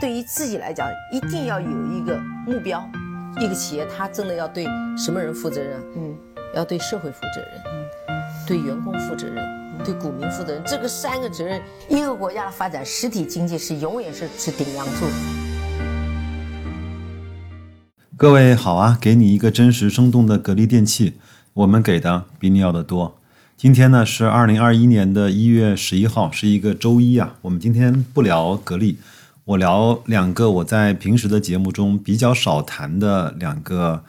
对于自己来讲，一定要有一个目标。一个企业，它真的要对什么人负责任？嗯，要对社会负责任，嗯，对员工负责任，对股民负责任。这个三个责任，一个国家的发展，实体经济是永远是是顶梁柱。各位好啊，给你一个真实生动的格力电器，我们给的比你要的多。今天呢是二零二一年的一月十一号，是一个周一啊。我们今天不聊格力。我聊两个我在平时的节目中比较少谈的两个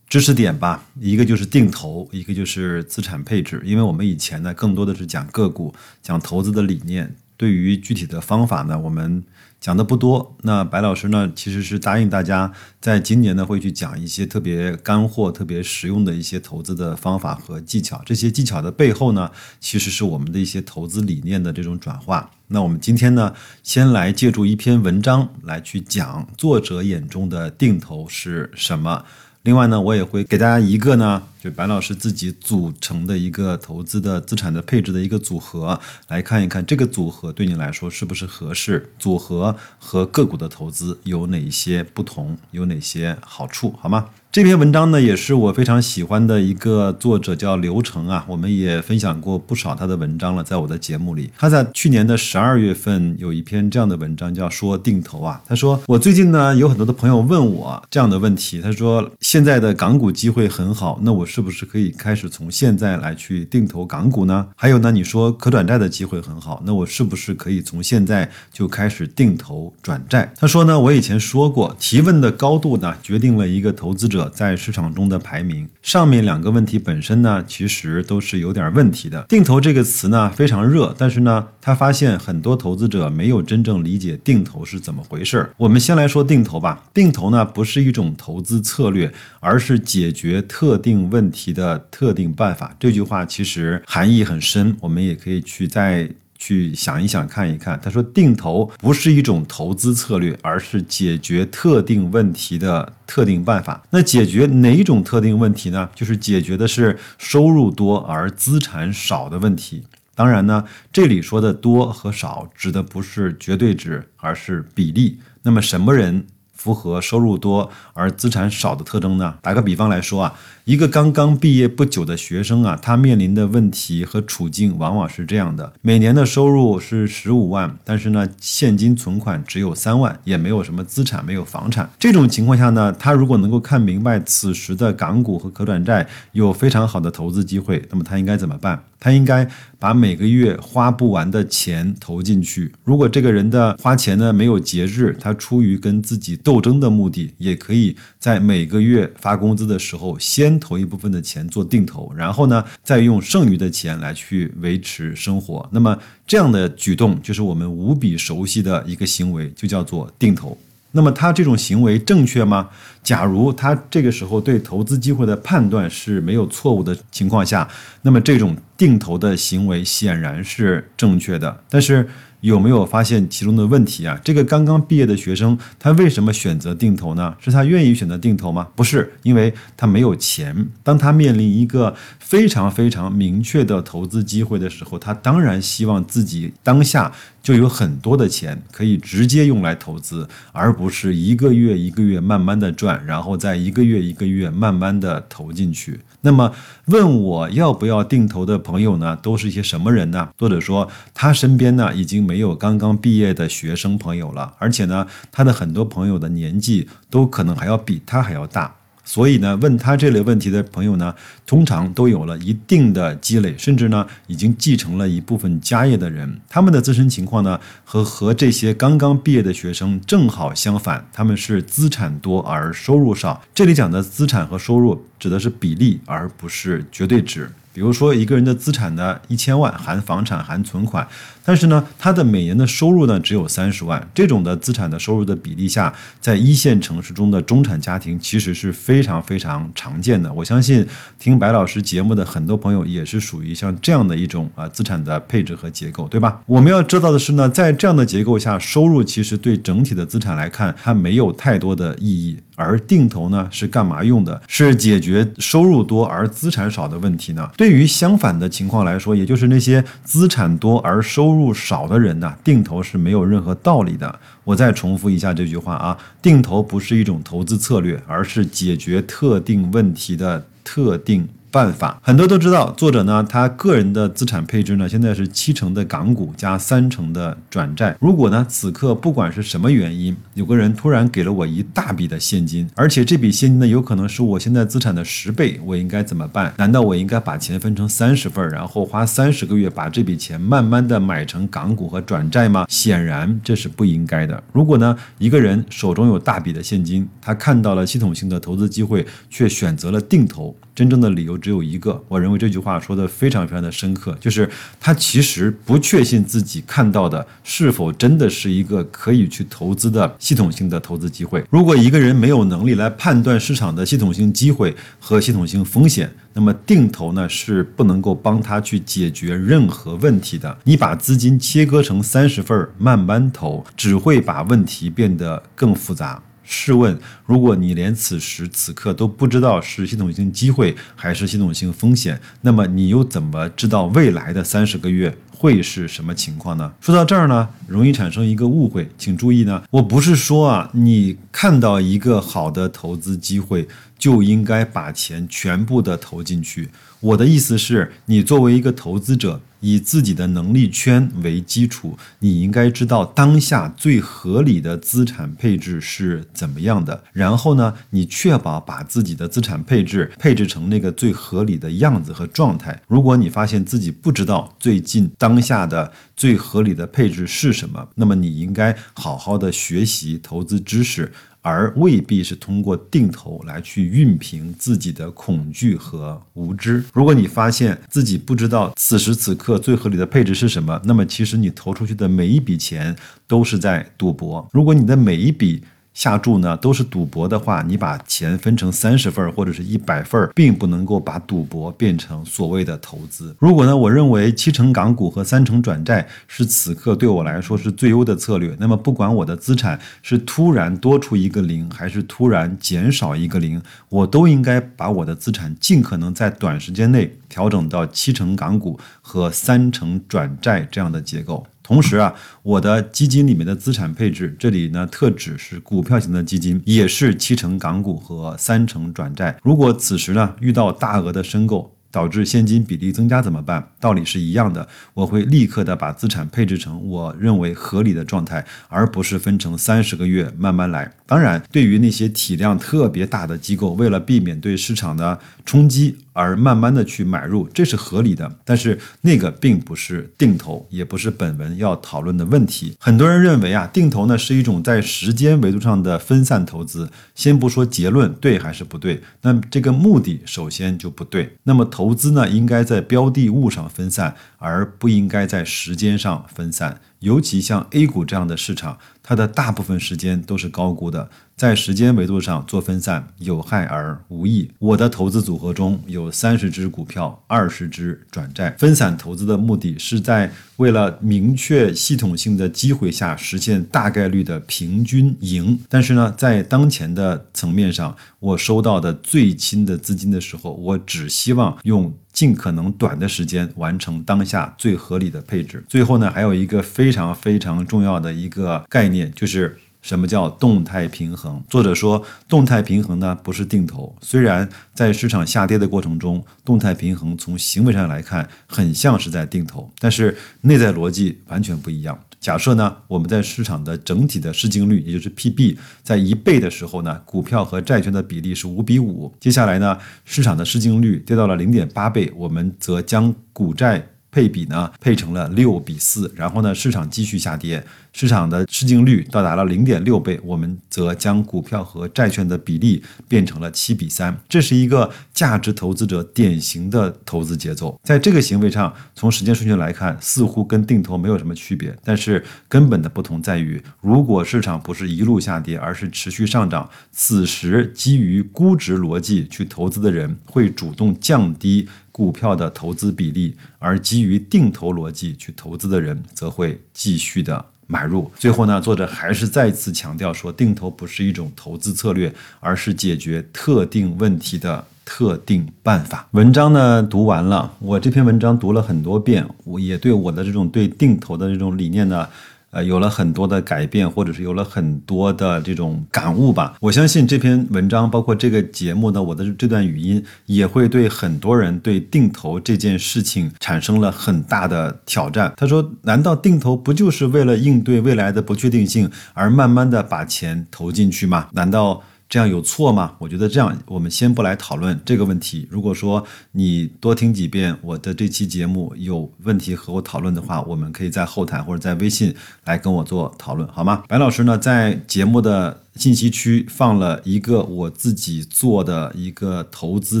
知识点吧，一个就是定投，一个就是资产配置。因为我们以前呢更多的是讲个股，讲投资的理念，对于具体的方法呢，我们。讲的不多，那白老师呢，其实是答应大家，在今年呢会去讲一些特别干货、特别实用的一些投资的方法和技巧。这些技巧的背后呢，其实是我们的一些投资理念的这种转化。那我们今天呢，先来借助一篇文章来去讲作者眼中的定投是什么。另外呢，我也会给大家一个呢，就白老师自己组成的一个投资的资产的配置的一个组合，来看一看这个组合对你来说是不是合适，组合和个股的投资有哪些不同，有哪些好处，好吗？这篇文章呢，也是我非常喜欢的一个作者，叫刘成啊。我们也分享过不少他的文章了，在我的节目里。他在去年的十二月份有一篇这样的文章，叫“说定投”啊。他说：“我最近呢，有很多的朋友问我这样的问题。他说，现在的港股机会很好，那我是不是可以开始从现在来去定投港股呢？还有呢，你说可转债的机会很好，那我是不是可以从现在就开始定投转债？”他说呢，我以前说过，提问的高度呢，决定了一个投资者。在市场中的排名，上面两个问题本身呢，其实都是有点问题的。定投这个词呢非常热，但是呢，他发现很多投资者没有真正理解定投是怎么回事儿。我们先来说定投吧。定投呢不是一种投资策略，而是解决特定问问题的特定办法。这句话其实含义很深，我们也可以去再。去想一想，看一看。他说，定投不是一种投资策略，而是解决特定问题的特定办法。那解决哪种特定问题呢？就是解决的是收入多而资产少的问题。当然呢，这里说的多和少指的不是绝对值，而是比例。那么什么人？符合收入多而资产少的特征呢？打个比方来说啊，一个刚刚毕业不久的学生啊，他面临的问题和处境往往是这样的：每年的收入是十五万，但是呢，现金存款只有三万，也没有什么资产，没有房产。这种情况下呢，他如果能够看明白此时的港股和可转债有非常好的投资机会，那么他应该怎么办？他应该把每个月花不完的钱投进去。如果这个人的花钱呢没有节制，他出于跟自己斗争的目的，也可以在每个月发工资的时候先投一部分的钱做定投，然后呢再用剩余的钱来去维持生活。那么这样的举动就是我们无比熟悉的一个行为，就叫做定投。那么他这种行为正确吗？假如他这个时候对投资机会的判断是没有错误的情况下，那么这种定投的行为显然是正确的。但是。有没有发现其中的问题啊？这个刚刚毕业的学生，他为什么选择定投呢？是他愿意选择定投吗？不是，因为他没有钱。当他面临一个非常非常明确的投资机会的时候，他当然希望自己当下就有很多的钱可以直接用来投资，而不是一个月一个月慢慢的赚，然后再一个月一个月慢慢的投进去。那么问我要不要定投的朋友呢，都是一些什么人呢？作者说他身边呢已经没有刚刚毕业的学生朋友了，而且呢他的很多朋友的年纪都可能还要比他还要大。所以呢，问他这类问题的朋友呢，通常都有了一定的积累，甚至呢，已经继承了一部分家业的人。他们的自身情况呢，和和这些刚刚毕业的学生正好相反，他们是资产多而收入少。这里讲的资产和收入指的是比例，而不是绝对值。比如说，一个人的资产呢一千万，含房产、含存款，但是呢，他的每年的收入呢只有三十万。这种的资产的收入的比例下，在一线城市中的中产家庭其实是非常非常常见的。我相信听白老师节目的很多朋友也是属于像这样的一种啊资产的配置和结构，对吧？我们要知道的是呢，在这样的结构下，收入其实对整体的资产来看，它没有太多的意义。而定投呢是干嘛用的？是解决收入多而资产少的问题呢？对于相反的情况来说，也就是那些资产多而收入入少的人呢，定投是没有任何道理的。我再重复一下这句话啊，定投不是一种投资策略，而是解决特定问题的特定。办法很多都知道，作者呢，他个人的资产配置呢，现在是七成的港股加三成的转债。如果呢，此刻不管是什么原因，有个人突然给了我一大笔的现金，而且这笔现金呢，有可能是我现在资产的十倍，我应该怎么办？难道我应该把钱分成三十份，然后花三十个月把这笔钱慢慢的买成港股和转债吗？显然这是不应该的。如果呢，一个人手中有大笔的现金，他看到了系统性的投资机会，却选择了定投。真正的理由只有一个，我认为这句话说的非常非常的深刻，就是他其实不确信自己看到的是否真的是一个可以去投资的系统性的投资机会。如果一个人没有能力来判断市场的系统性机会和系统性风险，那么定投呢是不能够帮他去解决任何问题的。你把资金切割成三十份慢慢投，只会把问题变得更复杂。试问，如果你连此时此刻都不知道是系统性机会还是系统性风险，那么你又怎么知道未来的三十个月会是什么情况呢？说到这儿呢，容易产生一个误会，请注意呢，我不是说啊，你看到一个好的投资机会就应该把钱全部的投进去。我的意思是，你作为一个投资者。以自己的能力圈为基础，你应该知道当下最合理的资产配置是怎么样的。然后呢，你确保把自己的资产配置配置成那个最合理的样子和状态。如果你发现自己不知道最近当下的最合理的配置是什么，那么你应该好好的学习投资知识。而未必是通过定投来去熨平自己的恐惧和无知。如果你发现自己不知道此时此刻最合理的配置是什么，那么其实你投出去的每一笔钱都是在赌博。如果你的每一笔下注呢都是赌博的话，你把钱分成三十份或者是一百份，并不能够把赌博变成所谓的投资。如果呢，我认为七成港股和三成转债是此刻对我来说是最优的策略，那么不管我的资产是突然多出一个零，还是突然减少一个零，我都应该把我的资产尽可能在短时间内调整到七成港股和三成转债这样的结构。同时啊，我的基金里面的资产配置，这里呢特指是股票型的基金，也是七成港股和三成转债。如果此时呢遇到大额的申购，导致现金比例增加怎么办？道理是一样的，我会立刻的把资产配置成我认为合理的状态，而不是分成三十个月慢慢来。当然，对于那些体量特别大的机构，为了避免对市场的冲击而慢慢的去买入，这是合理的。但是那个并不是定投，也不是本文要讨论的问题。很多人认为啊，定投呢是一种在时间维度上的分散投资。先不说结论对还是不对，那这个目的首先就不对。那么投资呢，应该在标的物上分散，而不应该在时间上分散。尤其像 A 股这样的市场，它的大部分时间都是高估的。在时间维度上做分散有害而无益。我的投资组合中有三十只股票，二十只转债。分散投资的目的是在为了明确系统性的机会下实现大概率的平均赢。但是呢，在当前的层面上，我收到的最轻的资金的时候，我只希望用尽可能短的时间完成当下最合理的配置。最后呢，还有一个非常非常重要的一个概念，就是。什么叫动态平衡？作者说，动态平衡呢不是定投。虽然在市场下跌的过程中，动态平衡从行为上来看很像是在定投，但是内在逻辑完全不一样。假设呢，我们在市场的整体的市净率，也就是 PB，在一倍的时候呢，股票和债券的比例是五比五。接下来呢，市场的市净率跌到了零点八倍，我们则将股债配比呢配成了六比四。然后呢，市场继续下跌。市场的市净率到达了零点六倍，我们则将股票和债券的比例变成了七比三。这是一个价值投资者典型的投资节奏。在这个行为上，从时间顺序来看，似乎跟定投没有什么区别。但是根本的不同在于，如果市场不是一路下跌，而是持续上涨，此时基于估值逻辑去投资的人会主动降低股票的投资比例，而基于定投逻辑去投资的人则会继续的。买入。最后呢，作者还是再次强调说，定投不是一种投资策略，而是解决特定问题的。特定办法。文章呢读完了，我这篇文章读了很多遍，我也对我的这种对定投的这种理念呢。呃，有了很多的改变，或者是有了很多的这种感悟吧。我相信这篇文章，包括这个节目呢，我的这段语音，也会对很多人对定投这件事情产生了很大的挑战。他说：“难道定投不就是为了应对未来的不确定性，而慢慢的把钱投进去吗？难道？”这样有错吗？我觉得这样，我们先不来讨论这个问题。如果说你多听几遍我的这期节目，有问题和我讨论的话，我们可以在后台或者在微信来跟我做讨论，好吗？白老师呢，在节目的信息区放了一个我自己做的一个投资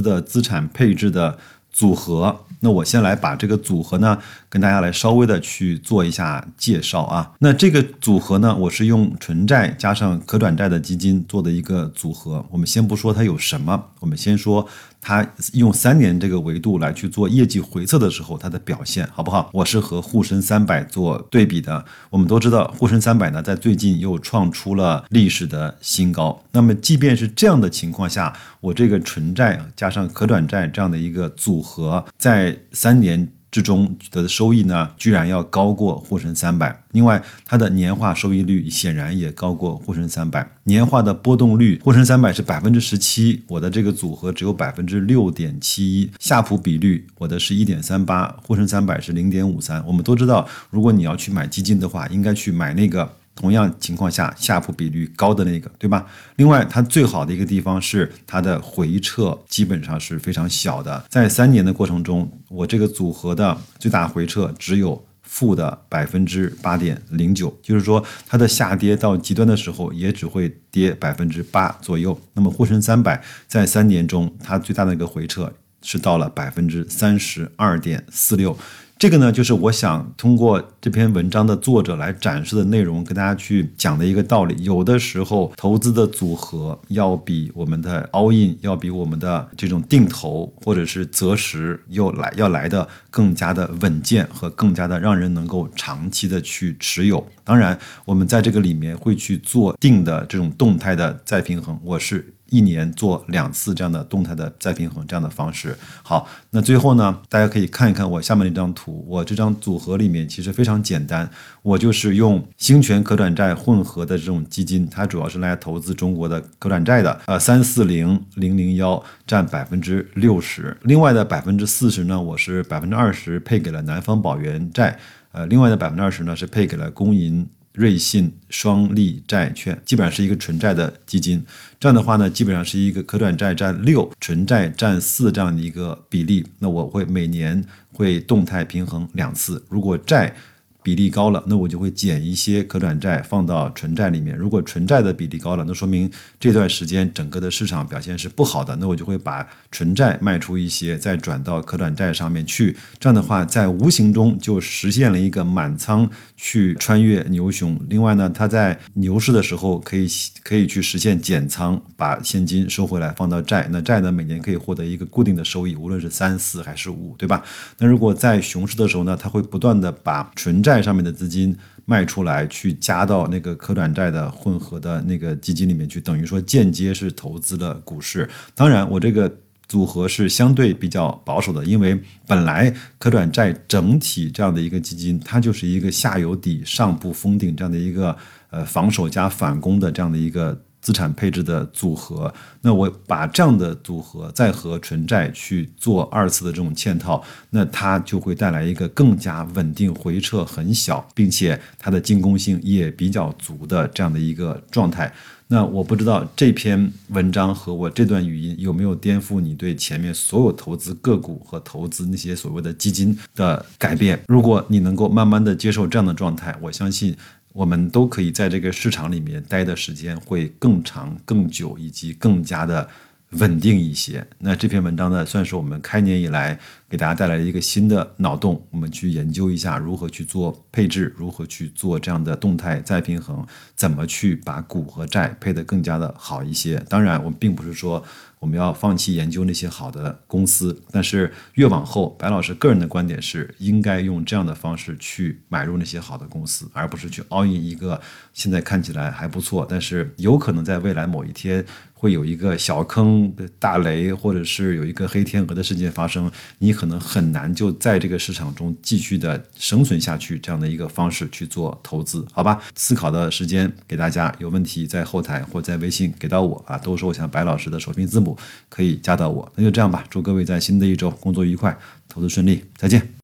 的资产配置的组合。那我先来把这个组合呢，跟大家来稍微的去做一下介绍啊。那这个组合呢，我是用纯债加上可转债的基金做的一个组合。我们先不说它有什么，我们先说。它用三年这个维度来去做业绩回测的时候，它的表现好不好？我是和沪深三百做对比的。我们都知道，沪深三百呢，在最近又创出了历史的新高。那么，即便是这样的情况下，我这个纯债加上可转债这样的一个组合，在三年。之中得的收益呢，居然要高过沪深三百。另外，它的年化收益率显然也高过沪深三百。年化的波动率，沪深三百是百分之十七，我的这个组合只有百分之六点七一。夏普比率，我的是一点三八，沪深三百是零点五三。我们都知道，如果你要去买基金的话，应该去买那个。同样情况下，夏普比率高的那个，对吧？另外，它最好的一个地方是它的回撤基本上是非常小的，在三年的过程中，我这个组合的最大回撤只有负的百分之八点零九，就是说它的下跌到极端的时候也只会跌百分之八左右。那么沪深三百在三年中，它最大的一个回撤是到了百分之三十二点四六。这个呢，就是我想通过这篇文章的作者来展示的内容，跟大家去讲的一个道理。有的时候，投资的组合要比我们的 all in，要比我们的这种定投或者是择时又来要来的更加的稳健和更加的让人能够长期的去持有。当然，我们在这个里面会去做定的这种动态的再平衡。我是。一年做两次这样的动态的再平衡这样的方式。好，那最后呢，大家可以看一看我下面这张图。我这张组合里面其实非常简单，我就是用兴权可转债混合的这种基金，它主要是来投资中国的可转债的。呃，三四零零零幺占百分之六十，另外的百分之四十呢，我是百分之二十配给了南方保元债，呃，另外的百分之二十呢是配给了工银。瑞信双利债券基本上是一个纯债的基金，这样的话呢，基本上是一个可转债占六，纯债占四这样的一个比例。那我会每年会动态平衡两次，如果债。比例高了，那我就会减一些可转债放到纯债里面。如果纯债的比例高了，那说明这段时间整个的市场表现是不好的，那我就会把纯债卖出一些，再转到可转债上面去。这样的话，在无形中就实现了一个满仓去穿越牛熊。另外呢，它在牛市的时候可以可以去实现减仓，把现金收回来放到债。那债呢，每年可以获得一个固定的收益，无论是三四还是五，对吧？那如果在熊市的时候呢，它会不断的把纯债债上面的资金卖出来，去加到那个可转债的混合的那个基金里面去，等于说间接是投资了股市。当然，我这个组合是相对比较保守的，因为本来可转债整体这样的一个基金，它就是一个下有底、上不封顶这样的一个呃防守加反攻的这样的一个。资产配置的组合，那我把这样的组合再和纯债去做二次的这种嵌套，那它就会带来一个更加稳定、回撤很小，并且它的进攻性也比较足的这样的一个状态。那我不知道这篇文章和我这段语音有没有颠覆你对前面所有投资个股和投资那些所谓的基金的改变？如果你能够慢慢的接受这样的状态，我相信。我们都可以在这个市场里面待的时间会更长、更久，以及更加的稳定一些。那这篇文章呢，算是我们开年以来给大家带来一个新的脑洞，我们去研究一下如何去做配置，如何去做这样的动态再平衡，怎么去把股和债配得更加的好一些。当然，我们并不是说。我们要放弃研究那些好的公司，但是越往后，白老师个人的观点是，应该用这样的方式去买入那些好的公司，而不是去 all in 一个现在看起来还不错，但是有可能在未来某一天。会有一个小坑的大雷，或者是有一个黑天鹅的事件发生，你可能很难就在这个市场中继续的生存下去。这样的一个方式去做投资，好吧？思考的时间给大家，有问题在后台或在微信给到我啊，都说我想白老师的首拼字母，可以加到我。那就这样吧，祝各位在新的一周工作愉快，投资顺利，再见。